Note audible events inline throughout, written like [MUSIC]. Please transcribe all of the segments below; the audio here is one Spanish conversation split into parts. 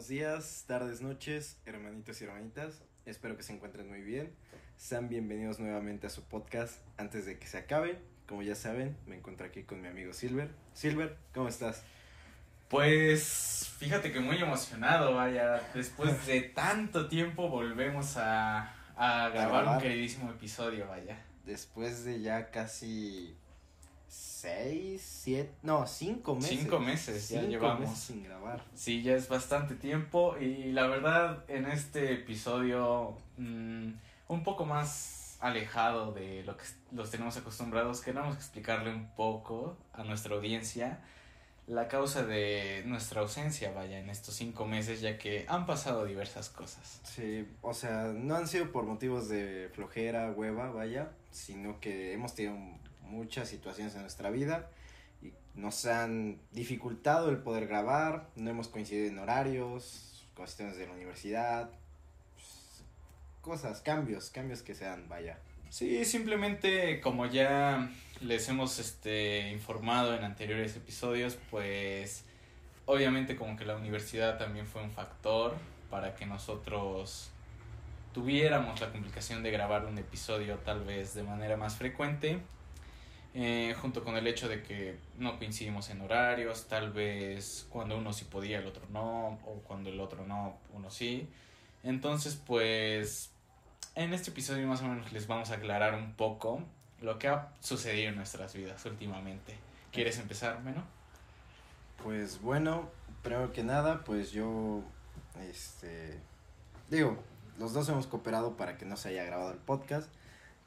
buenos días, tardes, noches, hermanitos y hermanitas. Espero que se encuentren muy bien. Sean bienvenidos nuevamente a su podcast antes de que se acabe. Como ya saben, me encuentro aquí con mi amigo Silver. Silver, ¿cómo estás? Pues fíjate que muy emocionado, vaya. Después de [LAUGHS] tanto tiempo volvemos a, a grabar, grabar. un queridísimo episodio, vaya. Después de ya casi seis, siete, no, cinco meses. Cinco meses ya Cinco llevamos. meses sin grabar. Sí, ya es bastante tiempo y la verdad en este episodio mm, un poco más alejado de lo que los tenemos acostumbrados, queremos explicarle un poco a nuestra audiencia la causa de nuestra ausencia, vaya, en estos cinco meses, ya que han pasado diversas cosas. Sí, o sea, no han sido por motivos de flojera, hueva, vaya, sino que hemos tenido muchas situaciones en nuestra vida y nos han dificultado el poder grabar, no hemos coincidido en horarios, cuestiones de la universidad, pues, cosas, cambios, cambios que se dan, vaya. Sí, simplemente como ya les hemos este informado en anteriores episodios, pues obviamente como que la universidad también fue un factor para que nosotros tuviéramos la complicación de grabar un episodio tal vez de manera más frecuente, eh, junto con el hecho de que no coincidimos en horarios, tal vez cuando uno sí podía, el otro no, o cuando el otro no, uno sí. Entonces, pues en este episodio más o menos les vamos a aclarar un poco lo que ha sucedido en nuestras vidas últimamente. ¿Quieres empezar, Meno? Pues bueno, primero que nada, pues yo, este, digo, los dos hemos cooperado para que no se haya grabado el podcast,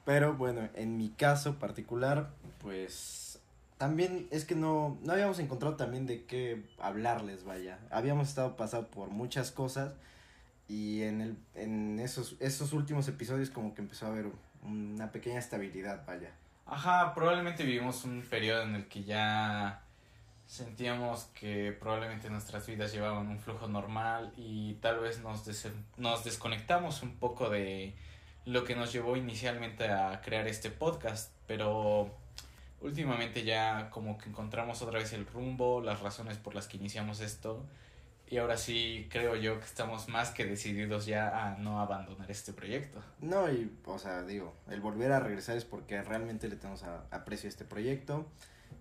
pero bueno, en mi caso particular, pues también es que no, no habíamos encontrado también de qué hablarles, vaya, habíamos estado pasando por muchas cosas y en, el, en esos, esos últimos episodios como que empezó a haber una pequeña estabilidad, vaya. Ajá, probablemente vivimos un periodo en el que ya sentíamos que probablemente nuestras vidas llevaban un flujo normal y tal vez nos, des nos desconectamos un poco de lo que nos llevó inicialmente a crear este podcast, pero últimamente ya como que encontramos otra vez el rumbo, las razones por las que iniciamos esto y ahora sí creo yo que estamos más que decididos ya a no abandonar este proyecto. No, y, o sea, digo, el volver a regresar es porque realmente le tenemos a, aprecio a este proyecto.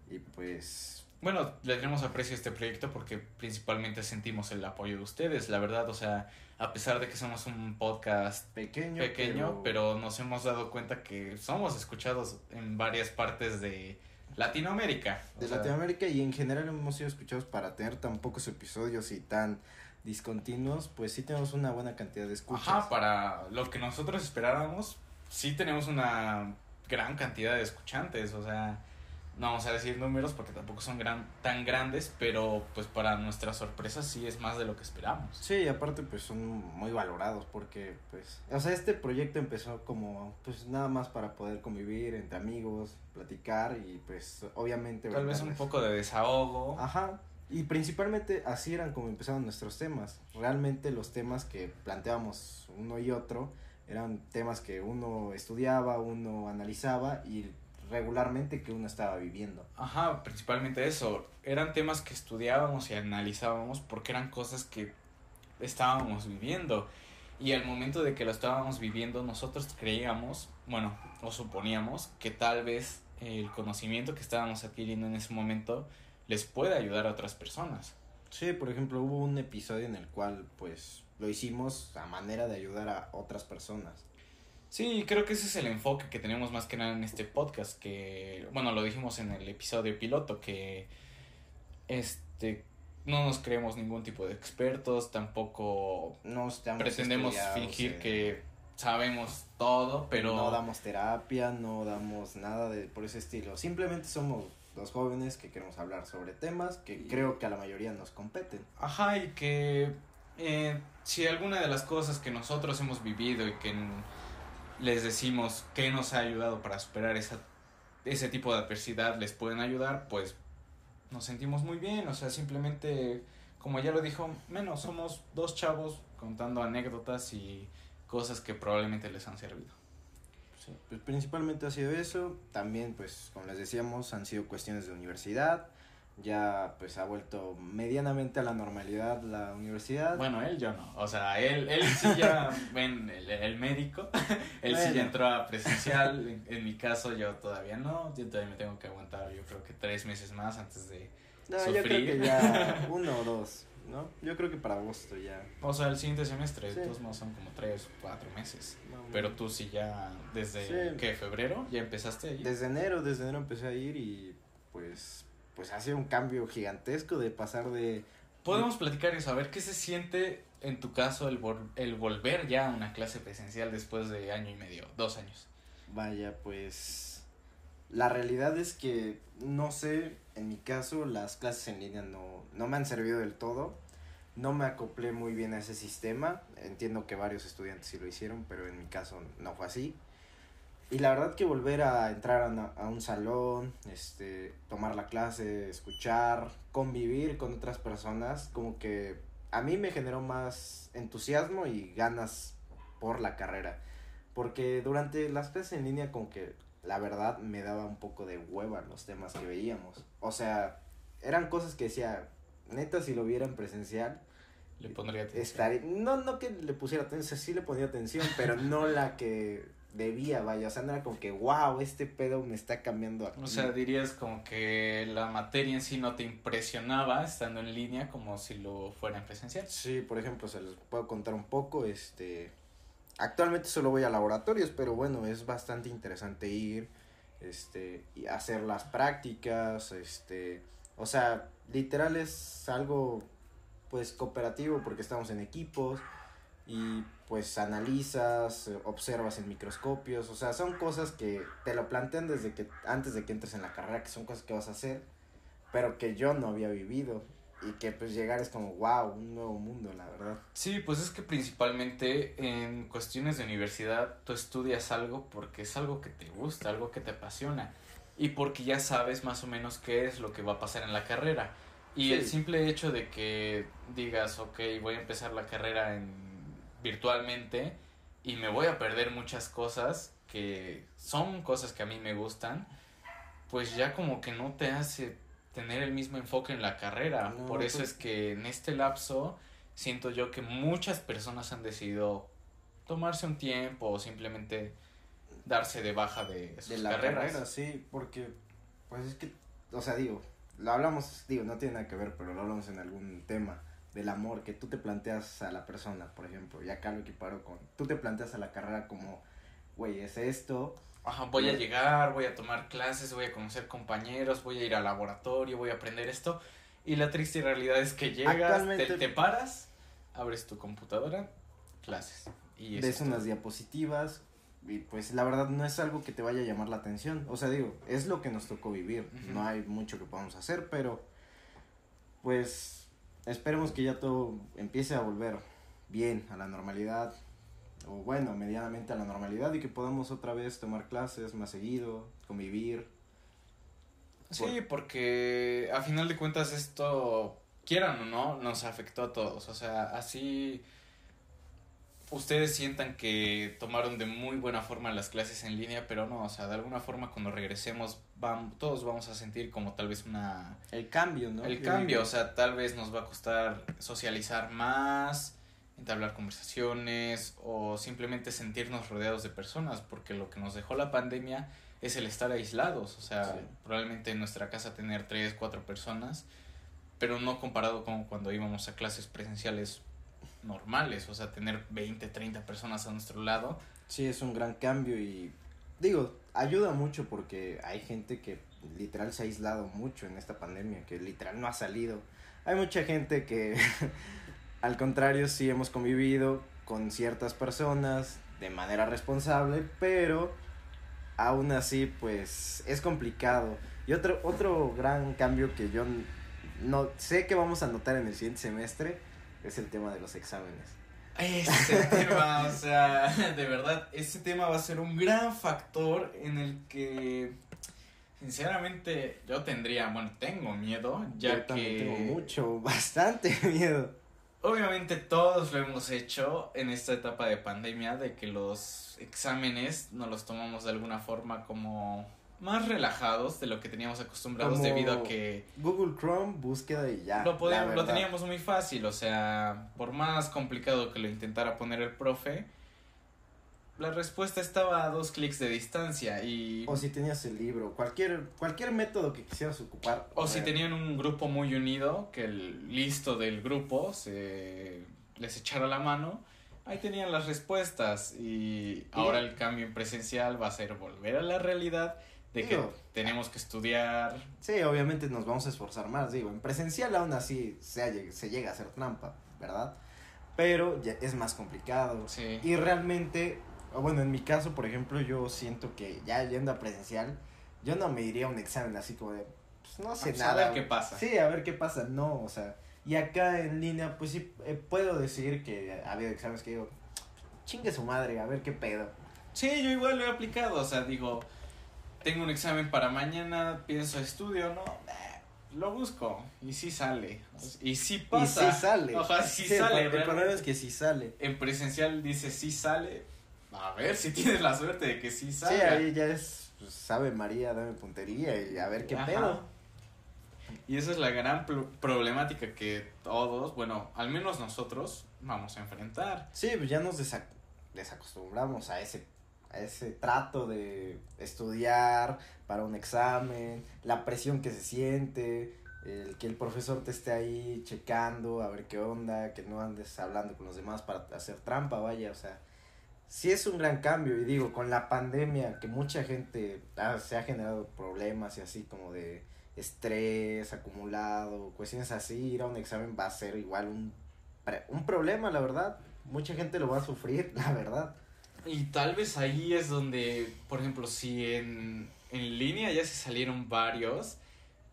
Y pues. Bueno, le tenemos aprecio a este proyecto porque principalmente sentimos el apoyo de ustedes, la verdad. O sea, a pesar de que somos un podcast Pequeño. pequeño, pero, nos hemos dado cuenta que somos escuchados en varias partes de Latinoamérica. De sea, Latinoamérica y en general hemos sido escuchados para tener tan pocos episodios y tan discontinuos, pues sí tenemos una buena cantidad de escuchas. Ajá, para lo que nosotros esperábamos, sí tenemos una gran cantidad de escuchantes, o sea, no vamos a decir números porque tampoco son gran, tan grandes, pero pues para nuestra sorpresa sí es más de lo que esperamos. Sí, y aparte pues son muy valorados porque pues, o sea, este proyecto empezó como pues nada más para poder convivir entre amigos, platicar y pues obviamente... Tal vez un poco de desahogo. Ajá. Y principalmente así eran como empezaron nuestros temas. Realmente los temas que planteábamos uno y otro eran temas que uno estudiaba, uno analizaba y regularmente que uno estaba viviendo. Ajá, principalmente eso. Eran temas que estudiábamos y analizábamos porque eran cosas que estábamos viviendo. Y al momento de que lo estábamos viviendo, nosotros creíamos, bueno, o suponíamos que tal vez el conocimiento que estábamos adquiriendo en ese momento les puede ayudar a otras personas. Sí, por ejemplo, hubo un episodio en el cual pues lo hicimos a manera de ayudar a otras personas. Sí, creo que ese es el enfoque que tenemos más que nada en este podcast, que, bueno, lo dijimos en el episodio piloto, que este no nos creemos ningún tipo de expertos, tampoco No estamos pretendemos fingir que sabemos todo, pero no damos terapia, no damos nada de por ese estilo. Simplemente somos dos jóvenes que queremos hablar sobre temas que Y- creo que a la mayoría nos competen. Ajá, y que eh, si alguna de las cosas que nosotros hemos vivido y que les decimos que nos ha ayudado para superar esa, ese tipo de adversidad les pueden ayudar, pues nos sentimos muy bien. O sea, simplemente, como ya lo dijo Menos, somos dos chavos contando anécdotas y cosas que probablemente les han servido. Sí, pues principalmente ha sido eso. También, pues, como les decíamos, han sido cuestiones de universidad. Ya pues ha vuelto medianamente a la normalidad la universidad. Bueno, él yo no. O sea, él, él sí ya, [LAUGHS] ven, el, el médico, [LAUGHS] él sí Bueno. ya entró a presencial. En, en mi caso, yo todavía no. Yo todavía me tengo que aguantar, yo creo que tres meses más antes de. no, yo creo sufrir. que ya [LAUGHS] uno o dos, ¿no? Yo creo que para agosto ya. O sea, el siguiente semestre, Sí. todos no son como tres o cuatro meses. no, Pero tú sí ya, desde, Sí. ¿qué? ¿Febrero? ¿Ya empezaste ahí? Desde enero, desde enero empecé a ir y pues pues ha sido un cambio gigantesco de pasar de Podemos platicar eso, a ver qué se siente en tu caso el, vol- el volver ya a una clase presencial después de año y medio, dos años. Vaya, pues la realidad es que no sé, en mi caso las clases en línea no, no me han servido del todo. No me acoplé muy bien a ese sistema. Entiendo que varios estudiantes sí lo hicieron, pero en mi caso no fue así. Y la verdad que volver a entrar a, una- a un salón, este, tomar la clase, escuchar, convivir con otras personas, como que a mí me generó más entusiasmo y ganas por la carrera. Porque durante las clases en línea como que la verdad me daba un poco de hueva los temas que veíamos. O sea, eran cosas que decía, neta si lo viera en presencial, Le pondría atención. estaría, no, no que le pusiera atención, sí le ponía atención, pero no la que debía, vaya, o sea, no era como que, wow, este pedo me está cambiando aquí. O sea, dirías como que la materia en sí no te impresionaba estando en línea como si lo fuera en presencial. Sí, por ejemplo, se les puedo contar un poco, este, actualmente solo voy a laboratorios, pero bueno, es bastante interesante ir, este, y hacer las prácticas, este, o sea, literal es algo, pues, cooperativo porque estamos en equipos y pues analizas, eh, observas en microscopios, o sea, son cosas que te lo plantean desde que, antes de que entres en la carrera, que son cosas que vas a hacer, pero que yo no había vivido y que pues llegar es como, wow, un nuevo mundo, la verdad. Sí, pues es que principalmente en cuestiones de universidad tú estudias algo porque es algo que te gusta, algo que te apasiona y porque ya sabes más o menos qué es lo que va a pasar en la carrera. Y Sí. el simple hecho de que digas, ok, voy a empezar la carrera en virtualmente y me voy a perder muchas cosas que son cosas que a mí me gustan, pues ya como que no te hace tener el mismo enfoque en la carrera. No, Por eso pues- es que en este lapso siento yo que muchas personas han decidido tomarse un tiempo o simplemente darse de baja de sus de la carreras. carrera, sí, porque, pues es que, o sea, digo, lo hablamos, digo, no tiene nada que ver, pero lo hablamos en algún tema del amor, que tú te planteas a la persona, por ejemplo, y acá lo equiparo con, tú te planteas a la carrera como, güey, es esto, Ajá, voy a llegar, voy a tomar clases, voy a conocer compañeros, voy a ir al laboratorio, voy a aprender esto. Y la triste realidad es que llegas, te, te paras, abres tu computadora, clases. Y ves todo. unas diapositivas, y pues la verdad no es algo que te vaya a llamar la atención, o sea, digo, es lo que nos tocó vivir, no hay mucho que podamos hacer, pero, pues, esperemos que ya todo empiece a volver bien a la normalidad, o bueno, medianamente a la normalidad y que podamos otra vez tomar clases más seguido, convivir. Sí, porque a final de cuentas esto, quieran o no, nos afectó a todos. O sea, así ustedes sientan que tomaron de muy buena forma las clases en línea, pero no, o sea, de alguna forma cuando regresemos todos vamos a sentir como tal vez una... El cambio, ¿no? El Yo cambio, digo, o sea, tal vez nos va a costar socializar más, entablar conversaciones o simplemente sentirnos rodeados de personas, porque lo que nos dejó la pandemia es el estar aislados, o sea, Sí. probablemente en nuestra casa tener tres, cuatro personas, pero no comparado con cuando íbamos a clases presenciales normales, o sea, tener 20, 30 personas a nuestro lado. Sí, es un gran cambio y digo, ayuda mucho porque hay gente que literal se ha aislado mucho en esta pandemia, que literal no ha salido. Hay mucha gente que [LAUGHS] al contrario sí hemos convivido con ciertas personas de manera responsable, pero aún así pues es complicado. Y otro otro gran cambio que yo no sé que vamos a notar en el siguiente semestre es el tema de los exámenes. Ese tema, o sea, [LAUGHS] de verdad, ese tema va a ser un gran factor en el que, sinceramente, yo tendría, bueno, tengo miedo, ya Yo también que... tengo mucho, [LAUGHS] bastante miedo. Obviamente todos lo hemos hecho en esta etapa de pandemia, de que los exámenes nos los tomamos de alguna forma como más relajados de lo que teníamos acostumbrados Como debido a que Google Chrome, búsqueda y ya. lo, podíamos- lo teníamos muy fácil, o sea, por más complicado que lo intentara poner el profe, la respuesta estaba a dos clics de distancia y... O si tenías el libro, cualquier, cualquier método que quisieras ocupar. O si sea, tenían un grupo muy unido, que el listo del grupo se les echara la mano, ahí tenían las respuestas. Y ahora el cambio en presencial va a ser volver a la realidad de que Digo, tenemos que estudiar. Sí, obviamente nos vamos a esforzar más, digo, en presencial aún así se, se llega a hacer trampa, ¿verdad? Pero ya es más complicado. Sí. Y realmente, bueno, en mi caso, por ejemplo, yo siento que ya yendo a presencial, yo no me iría a un examen así como de, pues no sé Pues, a nada. ver qué pasa. Sí, a ver qué pasa, no, o sea, y acá en línea, pues sí, eh, puedo decir que ha habido exámenes que digo, chingue su madre, a ver qué pedo. Sí, yo igual lo he aplicado, o sea, digo, tengo un examen para mañana, pienso estudio, ¿no? Eh, Lo busco y sí sale. Y sí pasa. Y sí sale. Ojalá sí, Sí, el sale. el realmente. problema es que sí sale. En presencial dice sí sale. A ver si [LAUGHS] tienes la suerte de que sí Sí, sale. ahí ya es, pues, sabe María, dame puntería y a ver qué Ajá. pedo. Y esa es la gran problemática que todos, bueno, al menos nosotros, vamos a enfrentar. Sí, pues ya nos desac- desacostumbramos a ese, ese trato de estudiar para un examen, la presión que se siente, el que el profesor te esté ahí checando a ver qué onda, que no andes hablando con los demás para hacer trampa, vaya, o sea, sí es un gran cambio y digo, con la pandemia que mucha gente ah, se ha generado problemas y así como de estrés acumulado, cuestiones así, ir a un examen va a ser igual un, un problema, la verdad. Mucha gente lo va a sufrir, [LAUGHS] la verdad. Y tal vez ahí es donde, por ejemplo, si en, en línea ya se salieron varios,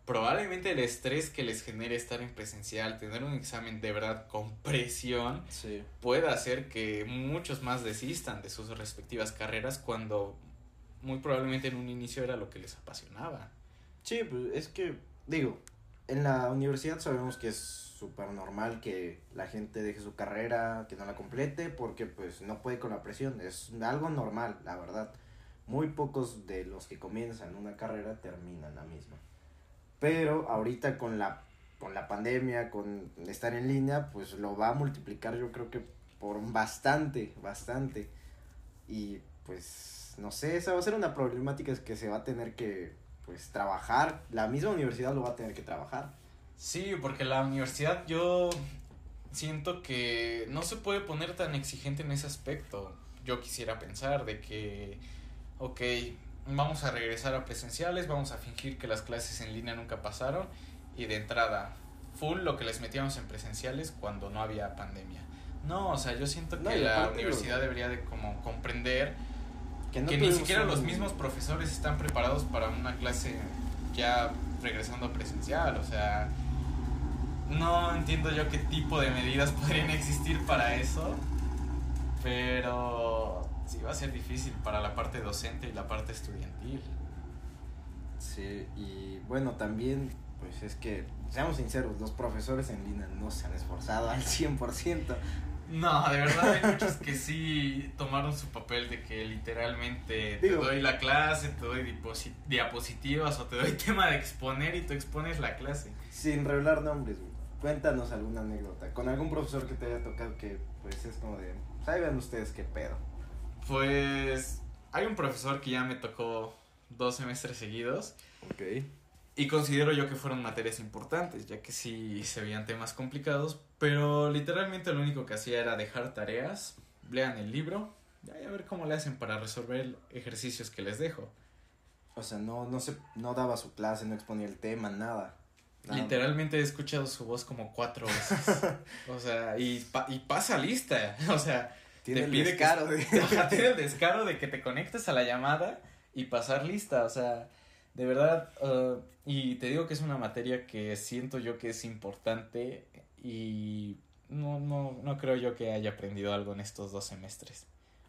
probablemente el estrés que les genere estar en presencial, tener un examen de verdad con presión, Sí. pueda hacer que muchos más desistan de sus respectivas carreras cuando muy probablemente en un inicio era lo que les apasionaba. Sí, pues es que, digo, en la universidad sabemos que es súper normal que la gente deje su carrera, que no la complete, porque pues no puede con la presión. Es algo normal, la verdad. Muy pocos de los que comienzan una carrera terminan la misma. Pero ahorita con la, con la pandemia, con estar en línea, pues lo va a multiplicar yo creo que por bastante, bastante. Y pues, no sé, esa va a ser una problemática que se va a tener que pues trabajar, la misma universidad lo va a tener que trabajar. Sí, porque la universidad yo siento que no se puede poner tan exigente en ese aspecto. Yo quisiera pensar de que, ok, vamos a regresar a presenciales, vamos a fingir que las clases en línea nunca pasaron y de entrada, full lo que les metíamos en presenciales cuando no había pandemia. No, o sea, yo siento que la universidad debería de como comprender Que, no que ni siquiera un- los mismos profesores están preparados para una clase ya regresando a presencial, o sea, no entiendo yo qué tipo de medidas [LAUGHS] podrían existir para eso, pero sí va a ser difícil para la parte docente y la parte estudiantil. Sí, y bueno, también, pues es que, seamos sinceros, los profesores en línea no se han esforzado al 100%. No, de verdad hay muchos que sí tomaron su papel de que literalmente te doy la clase, te doy diapositivas o te doy [LAUGHS] tema de exponer y tú expones la clase. Sin revelar nombres, güey. Cuéntanos alguna anécdota. Con algún profesor que te haya tocado que, pues es como de, saben ustedes qué pedo. Pues hay un profesor que ya me tocó dos semestres seguidos Ok. Y considero yo que fueron materias importantes, ya que sí se veían temas complicados, pero literalmente lo único que hacía era dejar tareas, lean el libro y a ver cómo le hacen para resolver ejercicios que les dejo. O sea, no, no, se, no daba su clase, no exponía el tema, nada. Nada. Literalmente he escuchado su voz como cuatro veces. o sea, y, pa- y pasa lista. [LAUGHS] O sea, Tiene te el pide descaro [LAUGHS] que, de- tiene el descaro de que te conectes a la llamada y pasar lista. O sea, de verdad. uh, y te digo que es una materia que siento yo que es importante y no, no, no creo yo que haya aprendido algo en estos dos semestres.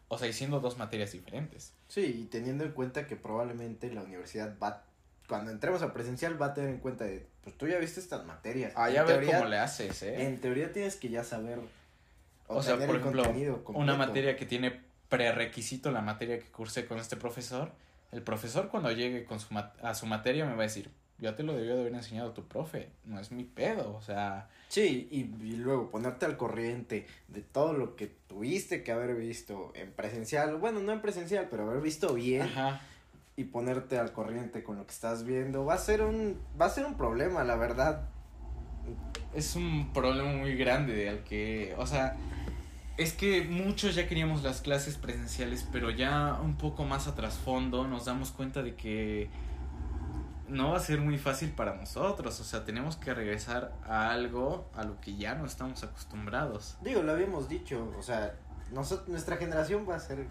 O sea, y siendo dos materias diferentes. Sí, y teniendo en cuenta que probablemente la universidad va, cuando entremos a presencial, va a tener en cuenta de, pues tú ya viste estas materias. Ah, En ya ver teoría- cómo le haces, ¿eh? En teoría tienes que ya saber. O sea, tener por ejemplo, una materia que tiene prerequisito, la materia que cursé con este profesor, El profesor cuando llegue con su a su materia me va a decir, ya te lo debió de haber enseñado tu profe, no es mi pedo, o sea... Sí, y, y, luego ponerte al corriente de todo lo que tuviste que haber visto en presencial, bueno, no en presencial, pero haber visto bien. Ajá. Y ponerte al corriente con lo que estás viendo, va a ser un, va a ser un problema, la verdad. Es un problema muy grande al que, o sea, es que muchos ya queríamos las clases presenciales, pero ya un poco más a trasfondo nos damos cuenta de que no va a ser muy fácil para nosotros. O sea, tenemos que regresar a algo a lo que ya no estamos acostumbrados. Digo, lo habíamos dicho, o sea, nosotros, nuestra generación va a ser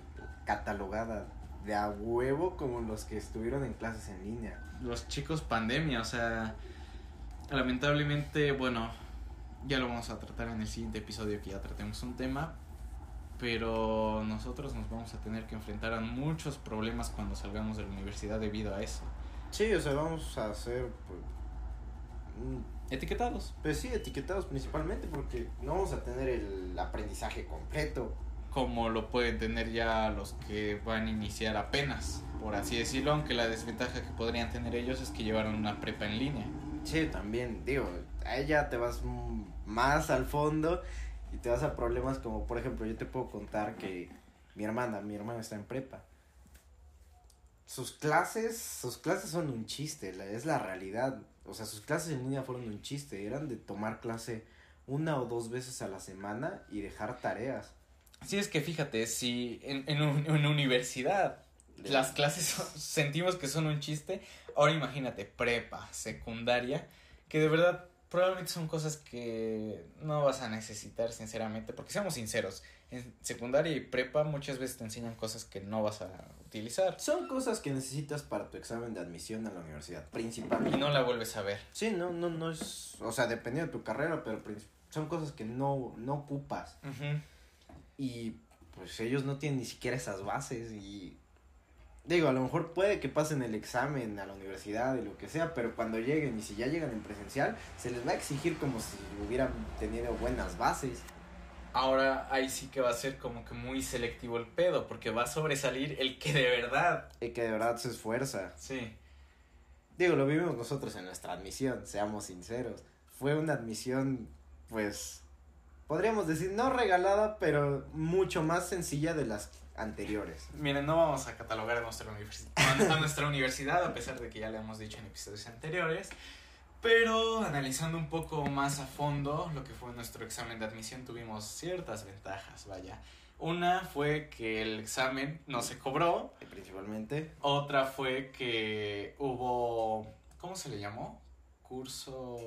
catalogada de a huevo como los que estuvieron en clases en línea. Los chicos pandemia, o sea, lamentablemente, bueno, ya lo vamos a tratar en el siguiente episodio que ya tratemos un tema, pero nosotros nos vamos a tener que enfrentar a muchos problemas cuando salgamos de la universidad debido a eso. Sí, o sea, vamos a ser pues, etiquetados. Pues sí, etiquetados principalmente porque no vamos a tener el aprendizaje completo. Como lo pueden tener ya los que van a iniciar apenas, por así decirlo, aunque la desventaja que podrían tener ellos es que llevaron una prepa en línea. Sí, también, digo, a ella te vas más al fondo y te vas a problemas como, por ejemplo, yo te puedo contar que mi hermana, mi hermana está en prepa sus clases, sus clases son un chiste, es la realidad. O sea, sus clases en línea fueron un chiste, eran de tomar clase una o dos veces a la semana y dejar tareas. Sí, es que fíjate, si en, en, una universidad las clases sentimos que son un chiste, ahora imagínate prepa, secundaria, que de verdad probablemente son cosas que no vas a necesitar sinceramente, porque seamos sinceros, en secundaria y prepa muchas veces te enseñan cosas que no vas a utilizar. Son cosas que necesitas para tu examen de admisión a la universidad, principalmente. Y no la vuelves a ver. Sí, no, no, no es, o sea, dependiendo de tu carrera, pero son cosas que no, no ocupas. Y pues ellos no tienen ni siquiera esas bases y Digo, a lo mejor puede que pasen el examen a la universidad y lo que sea, pero cuando lleguen y si ya llegan en presencial, se les va a exigir como si hubieran tenido buenas bases. Ahora ahí sí que va a ser como que muy selectivo el pedo, porque va a sobresalir el que de verdad. El que de verdad se esfuerza. Sí. Digo, lo vivimos nosotros en nuestra admisión, seamos sinceros. Fue una admisión, pues, podríamos decir, no regalada, pero mucho más sencilla de las anteriores. Miren, no vamos a catalogar a nuestra, a nuestra universidad, a pesar de que ya le hemos dicho en episodios anteriores. Pero analizando un poco más a fondo lo que fue nuestro examen de admisión, tuvimos ciertas ventajas, vaya. Una fue que el examen no se cobró. Principalmente. Otra fue que hubo. ¿Cómo se le llamó? Curso.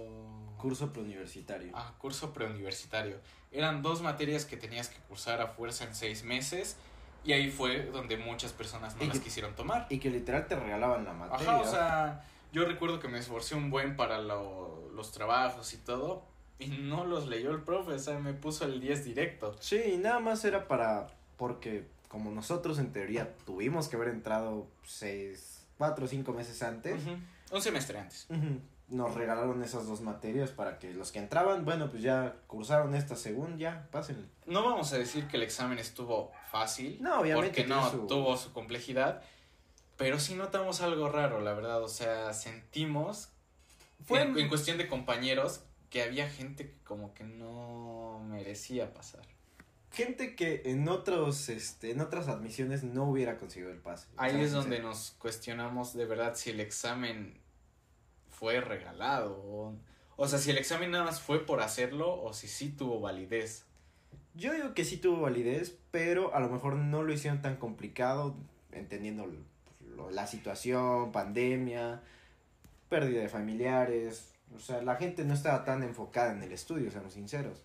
Curso preuniversitario. Ah, curso preuniversitario. Eran dos materias que tenías que cursar a fuerza en seis meses y ahí fue donde muchas personas no las quisieron tomar. Y que literal te regalaban la materia. Ajá, o sea, yo recuerdo que me esforcé un buen para los trabajos y todo. Y no los leyó el profe, o sea, me puso el 10 directo. Sí, y nada más era para. Porque como nosotros en teoría tuvimos que haber entrado seis, cuatro o cinco meses antes. Un semestre antes nos regalaron esas dos materias para que los que entraban, bueno, pues ya cursaron esta según, ya, pasen. No vamos a decir que el examen estuvo fácil. No, obviamente. Porque no tuvo su complejidad. Pero sí notamos algo raro, la verdad. O sea, sentimos. Fue en, cuestión de compañeros que había gente que como que no merecía pasar. Gente que en otros, este, en otras admisiones no hubiera conseguido el pase. Ahí es donde nos cuestionamos de verdad si el examen fue regalado. O, sea, si el examen nada más fue por hacerlo o si sí tuvo validez. Yo digo que sí tuvo validez, pero a lo mejor no lo hicieron tan complicado, entendiendo la situación, pandemia, pérdida de familiares. O sea, la gente no estaba tan enfocada en el estudio, seamos sinceros.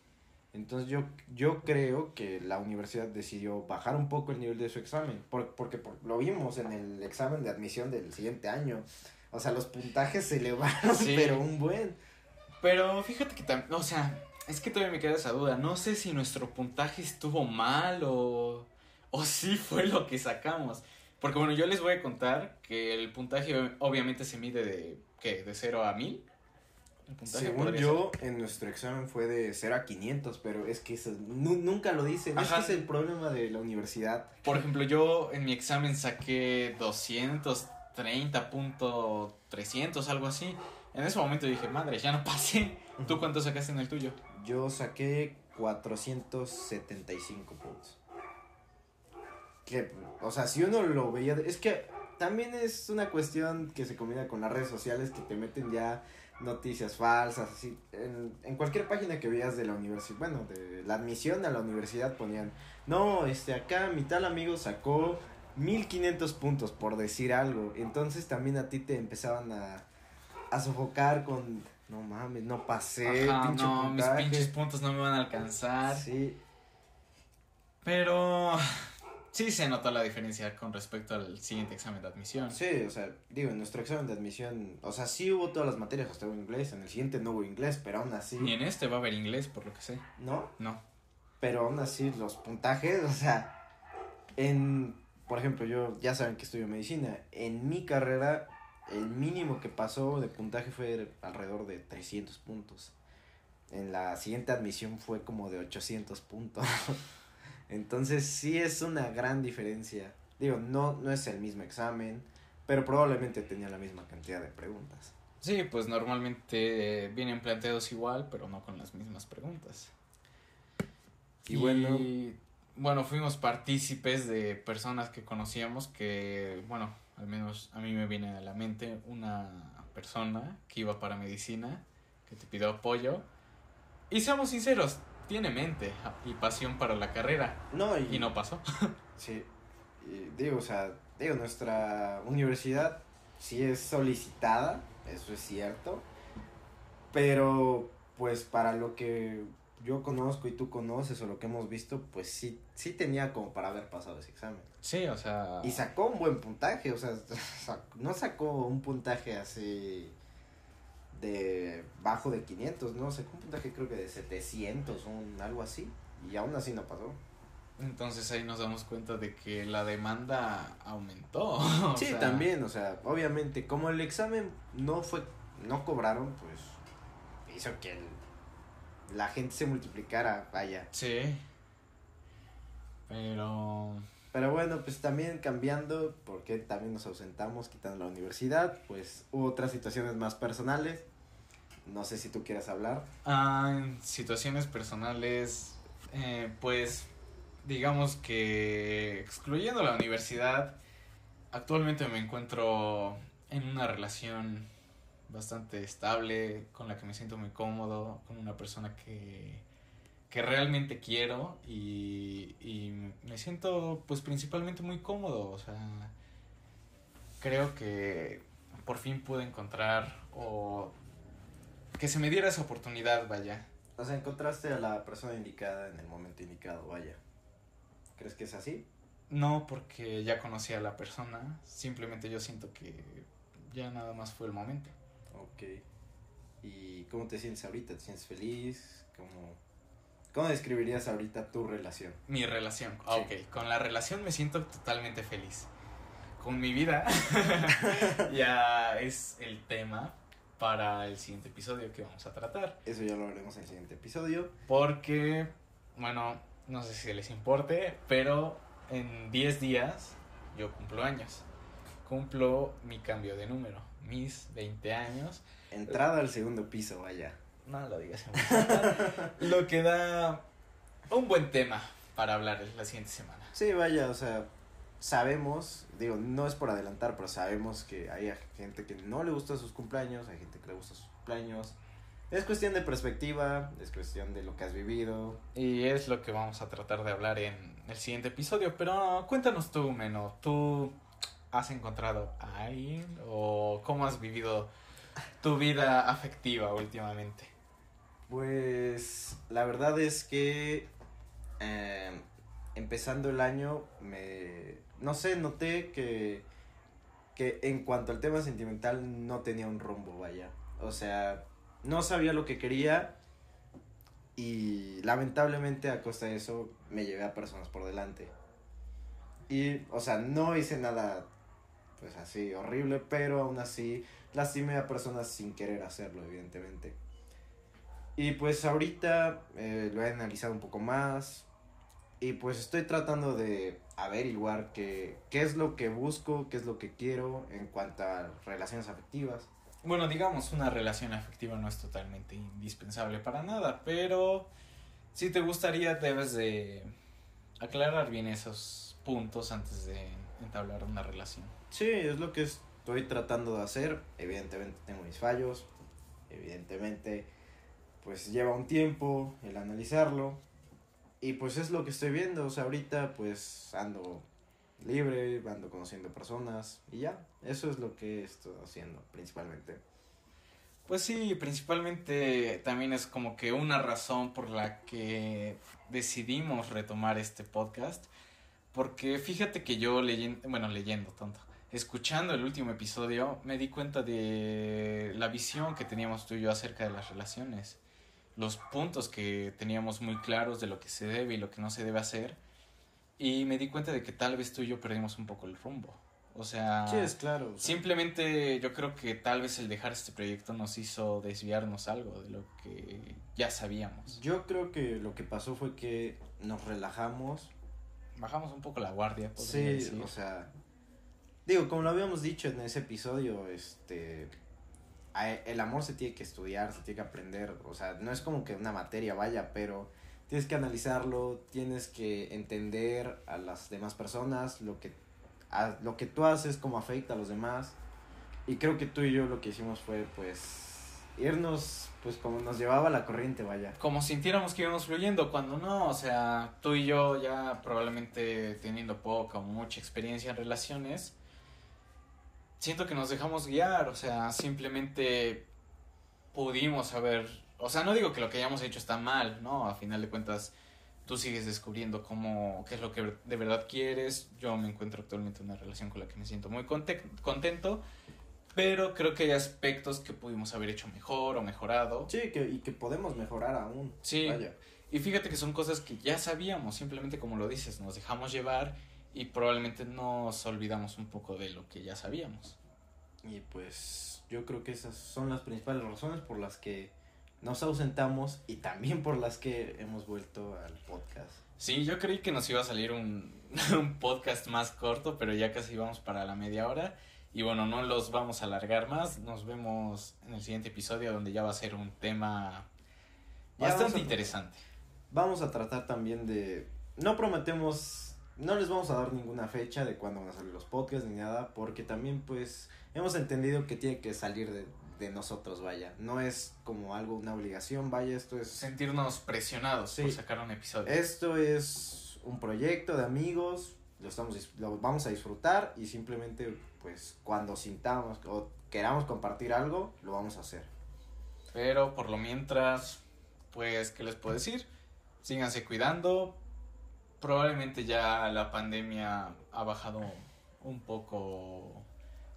Entonces yo, yo creo que la universidad decidió bajar un poco el nivel de su examen, porque lo vimos en el examen de admisión del siguiente año. O sea, los puntajes se elevaron, pero un buen. Pero fíjate que también, o sea, es que todavía me queda esa duda. No sé si nuestro puntaje estuvo mal o, o sí fue lo que sacamos. Porque bueno, yo les voy a contar que el puntaje obviamente se mide de, ¿qué? De 0 a 1000. El puntaje Según yo, en nuestro examen fue de 0 a 500, pero es que eso nu- nunca lo dicen. Es que Ajá. es el problema de la universidad. Por ejemplo, yo en mi examen saqué 230.300, algo así. En ese momento dije, madre, ya no pasé. ¿Tú cuánto sacaste en el tuyo? Yo saqué 475 puntos. Que, o sea, si uno lo veía, es que también es una cuestión que se combina con las redes sociales que te meten ya noticias falsas, así. En, en cualquier página que veas de la universidad, bueno, de la admisión a la universidad ponían, no, este, acá mi tal amigo sacó 1500 puntos por decir algo. Entonces también a ti te empezaban a, a sofocar con, no mames, no pasé, Ajá, pinche no, mis puntaje". pinches puntos no me van a alcanzar. Sí, Pero sí se notó la diferencia con respecto al siguiente examen de admisión. sí, o sea, digo, en nuestro examen de admisión, o sea, sí hubo todas las materias, hasta hubo inglés, en el siguiente no hubo inglés, pero aún así, Ni en este va a haber inglés, por lo que sé. ¿no? No. Pero aún así, los puntajes, o sea, en, por ejemplo, yo, ya saben que estudio medicina, en mi carrera, el mínimo que pasó de puntaje fue alrededor de 300 puntos. En la siguiente admisión fue como de 800 puntos. [LAUGHS] Entonces sí es una gran diferencia. Digo, no, no es el mismo examen, pero probablemente tenía la misma cantidad de preguntas. Sí, pues normalmente eh, vienen planteados igual, pero no con las mismas preguntas. Y bueno, bueno, fuimos partícipes de personas que conocíamos que, bueno, al menos a mí me viene a la mente una persona que iba para medicina, que te pidió apoyo. Y seamos sinceros, tiene mente y pasión para la carrera. no, y, Y no pasó. [LAUGHS] Sí, y digo, o sea, digo, nuestra universidad sí es solicitada, eso es cierto, pero pues para lo que yo conozco y tú conoces o lo que hemos visto, pues sí, sí tenía como para haber pasado ese examen. Sí, o sea... Y sacó un buen puntaje, o sea, [LAUGHS] no sacó un puntaje así de bajo de 500, ¿no? Sacó un puntaje creo que de 700 o un, algo así, y aún así no pasó. Entonces ahí nos damos cuenta de que la demanda aumentó. [LAUGHS] o Sí, sea, también, o sea, obviamente, como el examen no fue, no cobraron, pues hizo que el- la gente se multiplicara, vaya. Sí. Pero... Pero bueno, pues también cambiando, porque también nos ausentamos, quitando la universidad, pues hubo otras situaciones más personales. No sé si tú quieras hablar. Ah, en situaciones personales, eh, pues digamos que excluyendo la universidad, actualmente me encuentro en una relación bastante estable, con la que me siento muy cómodo, con una persona que, que realmente quiero y, y me siento pues principalmente muy cómodo, o sea, creo que por fin pude encontrar o que se me diera esa oportunidad, vaya. O sea, encontraste a la persona indicada en el momento indicado, vaya. ¿Crees que es así? No porque ya conocí a la persona, simplemente yo siento que ya nada más fue el momento. Ok. ¿Y cómo te sientes ahorita? ¿Te sientes feliz? ¿Cómo, cómo describirías ahorita tu relación? Mi relación, ah, Sí. ok, con la relación me siento totalmente feliz. Con mi vida [LAUGHS] ya es el tema para el siguiente episodio que vamos a tratar. Eso ya lo haremos en el siguiente episodio. Porque, bueno, no sé si les importe, pero en 10 días yo cumplo años. Cumplo mi cambio de número, mis 20 años. Entrada al segundo piso, vaya. No lo digas en. Lo que da un buen tema para hablar la siguiente semana. Sí, vaya, o sea, sabemos, digo, no es por adelantar, pero sabemos que hay gente que no le gusta sus cumpleaños, hay gente que le gusta sus cumpleaños. Es cuestión de perspectiva, es cuestión de lo que has vivido. Y es lo que vamos a tratar de hablar en el siguiente episodio. Pero cuéntanos tú, Meno. ¿Tú has encontrado a alguien? ¿O cómo has vivido tu vida afectiva últimamente? Pues la verdad es que eh, empezando el año me no sé, noté que que en cuanto al tema sentimental no tenía un rumbo, vaya. O sea, no sabía lo que quería y lamentablemente a costa de eso me llevé a personas por delante. Y, o sea, no hice nada pues así horrible, pero aún así lastimé a personas sin querer hacerlo, evidentemente. Y pues ahorita eh, lo he analizado un poco más y pues estoy tratando de averiguar qué, qué es lo que busco, qué es lo que quiero en cuanto a relaciones afectivas. Bueno, digamos, una relación afectiva no es totalmente indispensable para nada, pero si te gustaría debes de aclarar bien esos puntos antes de entablar una relación. Sí, es lo que estoy tratando de hacer. Evidentemente tengo mis fallos. Evidentemente, pues lleva un tiempo el analizarlo. Y pues es lo que estoy viendo. O sea, ahorita pues ando libre, ando conociendo personas y ya. Eso es lo que estoy haciendo principalmente. Pues sí, principalmente también es como que una razón por la que decidimos retomar este podcast. Porque fíjate que yo leyendo, bueno, leyendo tonto, escuchando el último episodio, me di cuenta de la visión que teníamos tú y yo acerca de las relaciones. Los puntos que teníamos muy claros de lo que se debe y lo que no se debe hacer. Y me di cuenta de que tal vez tú y yo perdimos un poco el rumbo. O sea, Sí, es claro. o sea, simplemente yo creo que tal vez el dejar este proyecto nos hizo desviarnos algo de lo que ya sabíamos. Yo creo que lo que pasó fue que nos relajamos. Bajamos un poco la guardia. Sí, decir. o sea, digo, como lo habíamos dicho en ese episodio, este, a- el amor se tiene que estudiar, se tiene que aprender, o sea, no es como que una materia vaya, pero tienes que analizarlo, tienes que entender a las demás personas, lo que, a- lo que tú haces, cómo afecta a los demás, y creo que tú y yo lo que hicimos fue, pues, irnos, pues, como nos llevaba la corriente, vaya. como sintiéramos que íbamos fluyendo, cuando no, o sea, tú y yo ya probablemente teniendo poca o mucha experiencia en relaciones, siento que nos dejamos guiar, o sea, simplemente pudimos haber, o sea, no digo que lo que hayamos hecho está mal, ¿no? A final de cuentas, tú sigues descubriendo cómo, qué es lo que de verdad quieres, yo me encuentro actualmente en una relación con la que me siento muy conte- contento, pero creo que hay aspectos que pudimos haber hecho mejor o mejorado. Sí, que, y que podemos mejorar aún. Sí. Vaya. Y fíjate que son cosas que ya sabíamos, simplemente como lo dices, nos dejamos llevar y probablemente nos olvidamos un poco de lo que ya sabíamos. Y pues yo creo que esas son las principales razones por las que nos ausentamos y también por las que hemos vuelto al podcast. Sí, yo creí que nos iba a salir un, [LAUGHS] un podcast más corto, pero ya casi vamos para la media hora. Y bueno, no los vamos a alargar más. Nos vemos en el siguiente episodio donde ya va a ser un tema vamos bastante a- interesante. Vamos a tratar también de... No prometemos, no les vamos a dar ninguna fecha de cuándo van a salir los podcasts ni nada, porque también pues hemos entendido que tiene que salir de, de nosotros, vaya. No es como algo, una obligación, vaya, esto es... Sentirnos presionados por Sí. sacar un episodio. Esto es un proyecto de amigos, lo, estamos, lo vamos a disfrutar y simplemente pues cuando sintamos o queramos compartir algo, lo vamos a hacer. Pero por lo mientras, pues, ¿qué les puedo decir? Síganse cuidando. Probablemente ya la pandemia ha bajado un poco,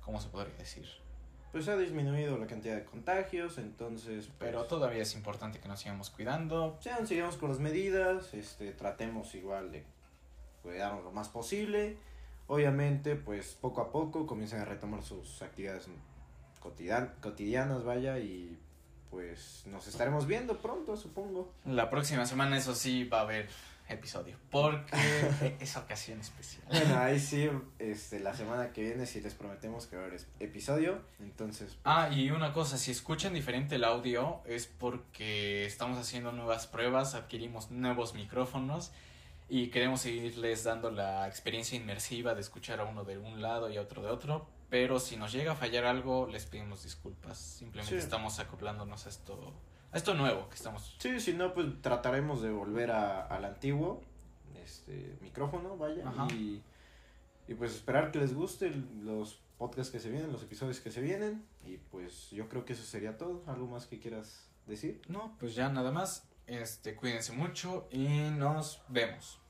¿cómo se podría decir? Pues ha disminuido la cantidad de contagios, entonces... pues, Pero todavía es importante que nos sigamos cuidando. sean, sigamos con las medidas, este, tratemos igual de cuidarnos lo más posible. Obviamente, pues poco a poco comiencen a retomar sus actividades cotidian- cotidianas, vaya, y pues nos estaremos viendo pronto, supongo. La próxima semana, eso sí, va a haber episodio. Porque [LAUGHS] es ocasión especial. Bueno, ahí sí, este, la semana que viene sí les prometemos que va a haber episodio, entonces... Ah, y una cosa, si escuchan diferente el audio es porque estamos haciendo nuevas pruebas, adquirimos nuevos micrófonos y queremos seguirles dando la experiencia inmersiva de escuchar a uno de un lado y a otro de otro, pero si nos llega a fallar algo les pedimos disculpas, simplemente Sí. estamos acoplándonos a esto, a esto nuevo que estamos... Sí, si no, pues trataremos de volver a, al antiguo este, micrófono, vaya, Ajá. y, y pues esperar que les guste los podcasts que se vienen, los episodios que se vienen, y pues yo creo que eso sería todo. ¿Algo más que quieras decir? No, pues ya nada más, este, cuídense mucho y nos vemos.